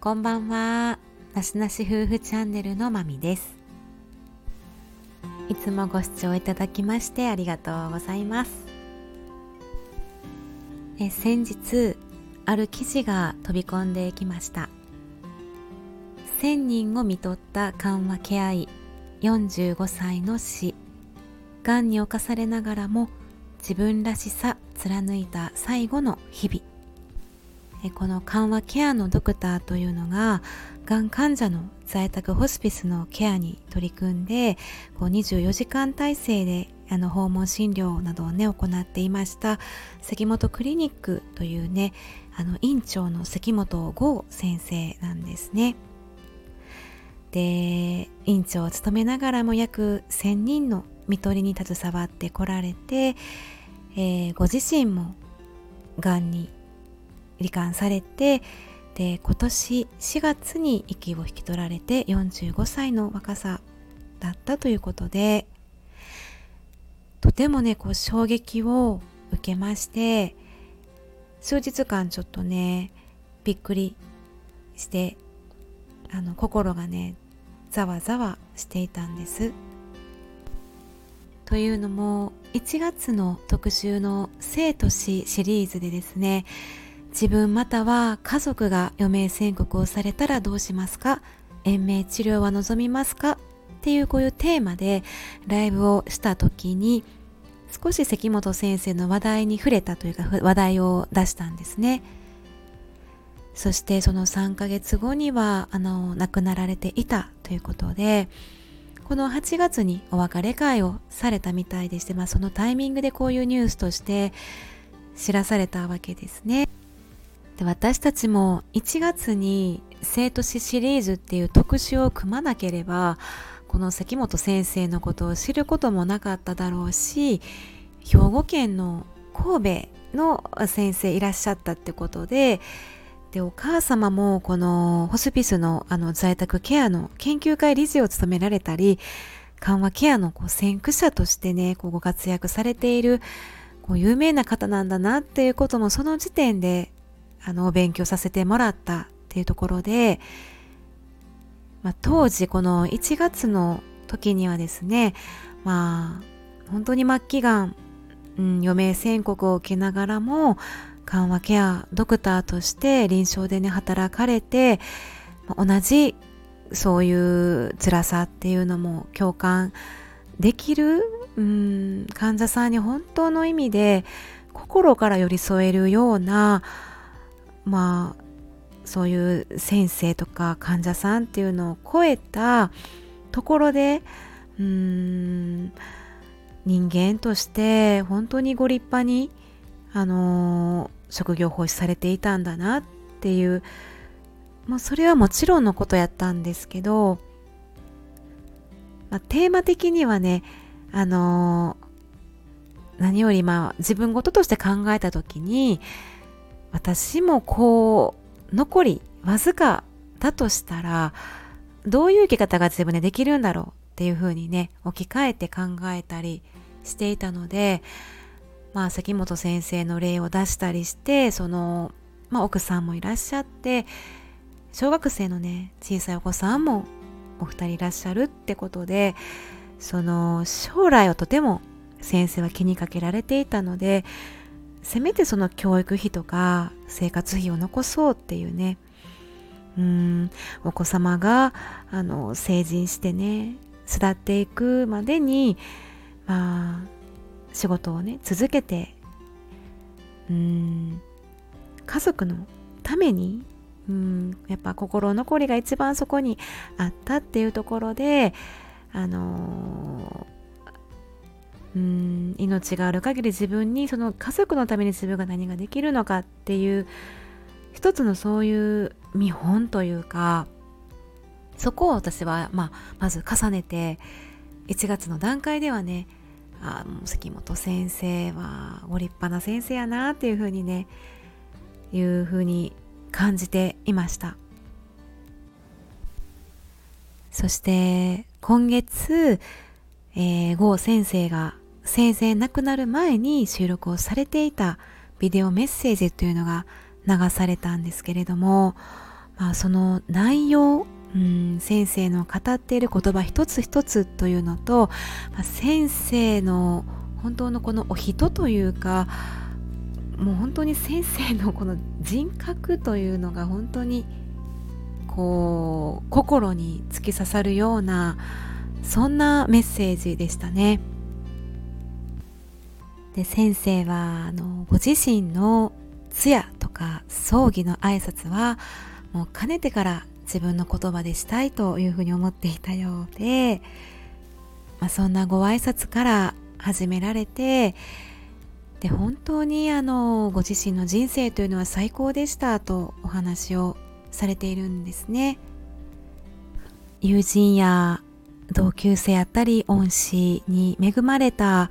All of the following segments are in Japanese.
こんばんは。なしなし夫婦チャンネルのまみです。いつもご視聴いただきましてありがとうございます。え先日、ある記事が飛び込んできました。1000人を見とった緩和ケア医45歳の死。がんに侵されながらも自分らしさ貫いた最後の日々。この緩和ケアのドクターというのががん患者の在宅ホスピスのケアに取り組んでこう24時間体制であの訪問診療などをね行っていました関本クリニックというねあの院長の関本剛先生なんですね。で院長を務めながらも約1000人の看取りに携わってこられて、えー、ご自身もがんに罹患されてで今年4月に息を引き取られて45歳の若さだったということでとてもねこう衝撃を受けまして数日間ちょっとねびっくりしてあの心がねざわざわしていたんです。というのも1月の特集の「生と死」シリーズでですね自分または家族が余命宣告をされたらどうしますか？延命治療は望みますか？っていうこういうテーマでライブをした時に少し関本先生の話題に触れたというか話題を出したんですね。そしてその3ヶ月後にはあの亡くなられていたということでこの8月にお別れ会をされたみたいでして、まあ、そのタイミングでこういうニュースとして知らされたわけですね。で私たちも1月に生徒史シリーズっていう特集を組まなければこの関本先生のことを知ることもなかっただろうし兵庫県の神戸の先生いらっしゃったってことででお母様もこのホスピスのあの在宅ケアの研究会理事を務められたり緩和ケアのこう先駆者としてねこうご活躍されているこう有名な方なんだなっていうこともその時点であの、お勉強させてもらったっていうところで、まあ、当時この1月の時にはですね、まあ、本当に末期がん、うん、余命宣告を受けながらも、緩和ケアドクターとして臨床でね、働かれて、同じそういう辛さっていうのも共感できる、うん、患者さんに本当の意味で心から寄り添えるようなまあそういう先生とか患者さんっていうのを超えたところでうーん人間として本当にご立派にあの職業奉仕されていたんだなっていうまあそれはもちろんのことやったんですけど、まあ、テーマ的にはねあの何よりまあ自分事として考えた時に私もこう残りわずかだとしたらどういう生き方が自分でできるんだろうっていうふうにね置き換えて考えたりしていたのでまあ関本先生の例を出したりしてその、まあ、奥さんもいらっしゃって小学生のね小さいお子さんもお二人いらっしゃるってことでその将来をとても先生は気にかけられていたのでせめてその教育費とか生活費を残そうっていうね。うん。お子様があの成人してね巣立っていくまでにまあ仕事をね続けてうん。家族のためにうん。やっぱ心残りが一番そこにあったっていうところであのーうん。命がある限り自分にその家族のために自分が何ができるのかっていう一つのそういう見本というかそこを私は、まあ、まず重ねて1月の段階ではねあ関本先生はご立派な先生やなっていうふうにねいうふうに感じていました。そして今月、えー、郷先生が生前亡くなる前に収録をされていたビデオメッセージというのが流されたんですけれどもまあ、その内容うん先生の語っている言葉一つ一つというのと、まあ、先生の本当のこのお人というかもう本当に先生のこの人格というのが本当にこう心に突き刺さるようなそんなメッセージでしたね。で先生はあのご自身の通夜とか葬儀の挨拶はもうかねてから自分の言葉でしたいというふうに思っていたようで、まあ、そんなご挨拶から始められてで本当にあのご自身の人生というのは最高でしたとお話をされているんですね友人や同級生やったり恩師に恵まれた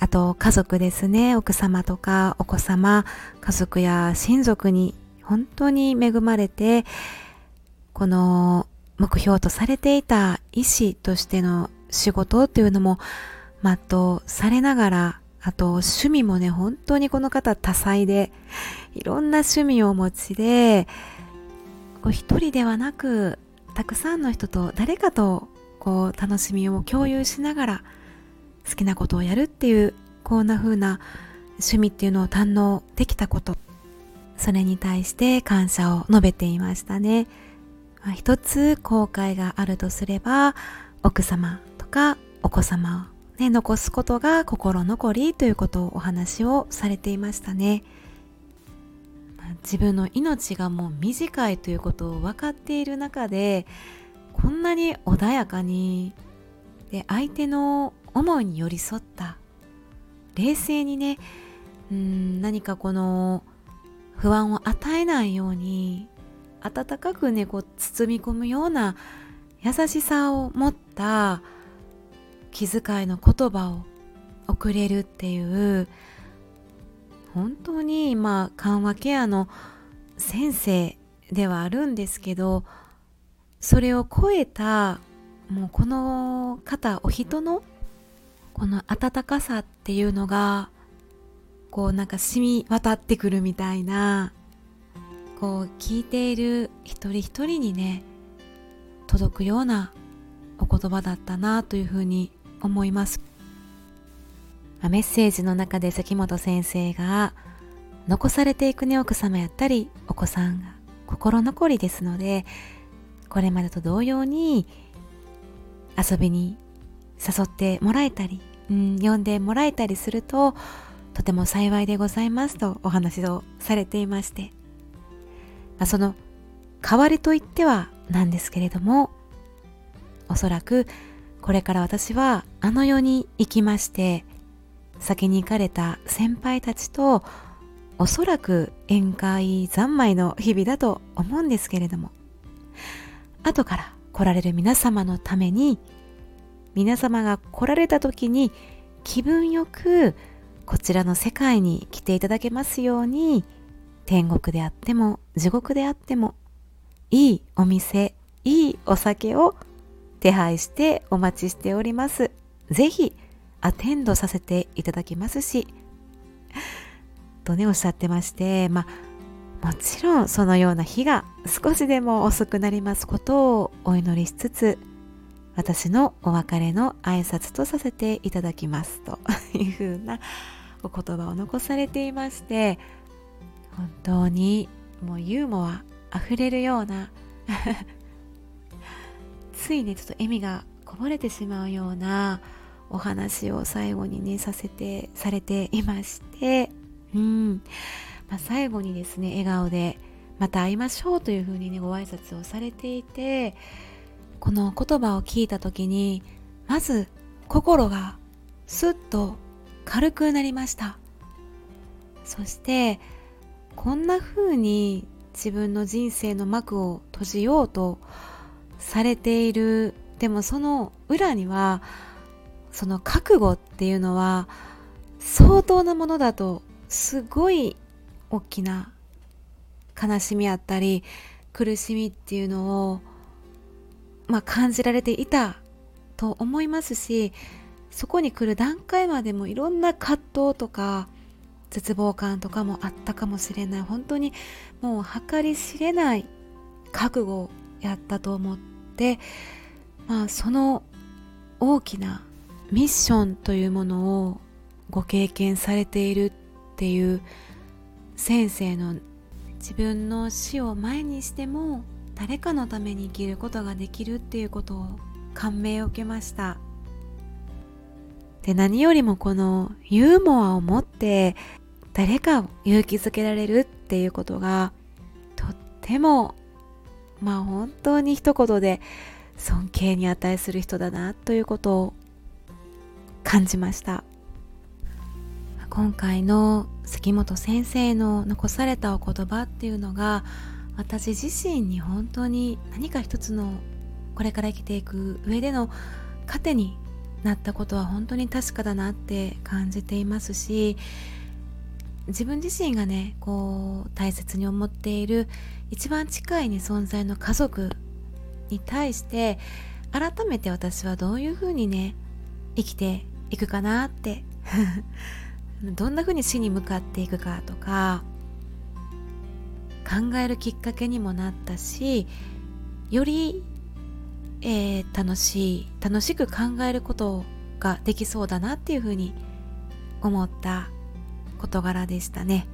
あと家族ですね。奥様とかお子様家族や親族に本当に恵まれてこの目標とされていた医師としての仕事っていうのも全うされながらあと趣味もね本当にこの方多彩でいろんな趣味をお持ちで一人ではなくたくさんの人と誰かとこう楽しみを共有しながら好きなことをやるっていうこんな風な趣味っていうのを堪能できたこと。それに対して感謝を述べていましたね、まあ、一つ後悔があるとすれば奥様とかお子様を、ね、残すことが心残りということをお話をされていましたね。自分の命がもう短いということを分かっている中でこんなに穏やかにで相手の思いに寄り添った冷静にねうん何かこの不安を与えないように温かくねこう包み込むような優しさを持った気遣いの言葉を送れるっていう本当に今緩和ケアの先生ではあるんですけどそれを超えたもうこの方お人のこの温かさっていうのがこうなんか染み渡ってくるみたいなこう聞いている一人一人にね届くようなお言葉だったなというふうに思います。メッセージの中で関本先生が残されていくね奥様やったりお子さんが心残りですのでこれまでと同様に遊びに誘ってもらえたり、うん、呼んでもらえたりするととても幸いでございますとお話をされていまして、まあ、その代わりといってはなんですけれどもおそらくこれから私はあの世に行きまして先に行かれた先輩たちとおそらく宴会三昧の日々だと思うんですけれども後から来られる皆様のために皆様が来られた時に気分よくこちらの世界に来ていただけますように天国であっても地獄であってもいいお店いいお酒を手配してお待ちしております。ぜひアテンドさせていただきますし とねおっしゃってましてまあもちろんそのような日が少しでも遅くなりますことをお祈りしつつ私のお別れの挨拶とさせていただきます。というふうなお言葉を残されていまして本当にもうユーモアあふれるような ついねちょっと笑みがこぼれてしまうようなお話を最後にねさせてされていましてうん。まあ、最後にですね笑顔でまた会いましょうというふうにねご挨拶をされていてこの言葉を聞いた時にまず心がスッと軽くなりました。そしてこんな風に自分の人生の幕を閉じようとされている。でもその裏にはその覚悟っていうのは相当なものだとすごい大きな悲しみあったり苦しみっていうのを、まあ、感じられていたと思いますしそこに来る段階までもいろんな葛藤とか絶望感とかもあったかもしれない。本当にもう計り知れない覚悟やったと思ってまあその大きなミッションというものをご経験されているっていう先生の自分の死を前にしても誰かのために生きることができるっていうことを感銘を受けました。で何よりもこのユーモアを持って誰かを勇気づけられるっていうことがとってもまあ本当に一言で尊敬に値する人だなということを感じました。今回の関本先生の残されたお言葉っていうのが私自身に本当に何か一つのこれから生きていく上での糧になったことは本当に確かだなって感じていますし自分自身がねこう大切に思っている一番近いに存在の家族に対して改めて私はどういうふうにね生きていくかなって。どんなふうに死に向かっていくかとか考えるきっかけにもなったしより、えー、楽しい楽しく考えることができそうだなっていうふうに思った事柄でしたね。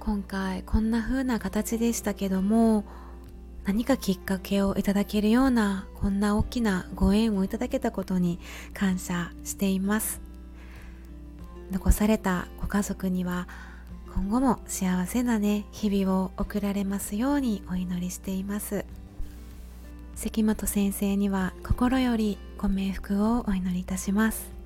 今回こんな風な形でしたけども何かきっかけをいただけるようなこんな大きなご縁をいただけたことに感謝しています。残されたご家族には今後も幸せなね日々を送られますようにお祈りしています。関本先生には心よりご冥福をお祈りいたします。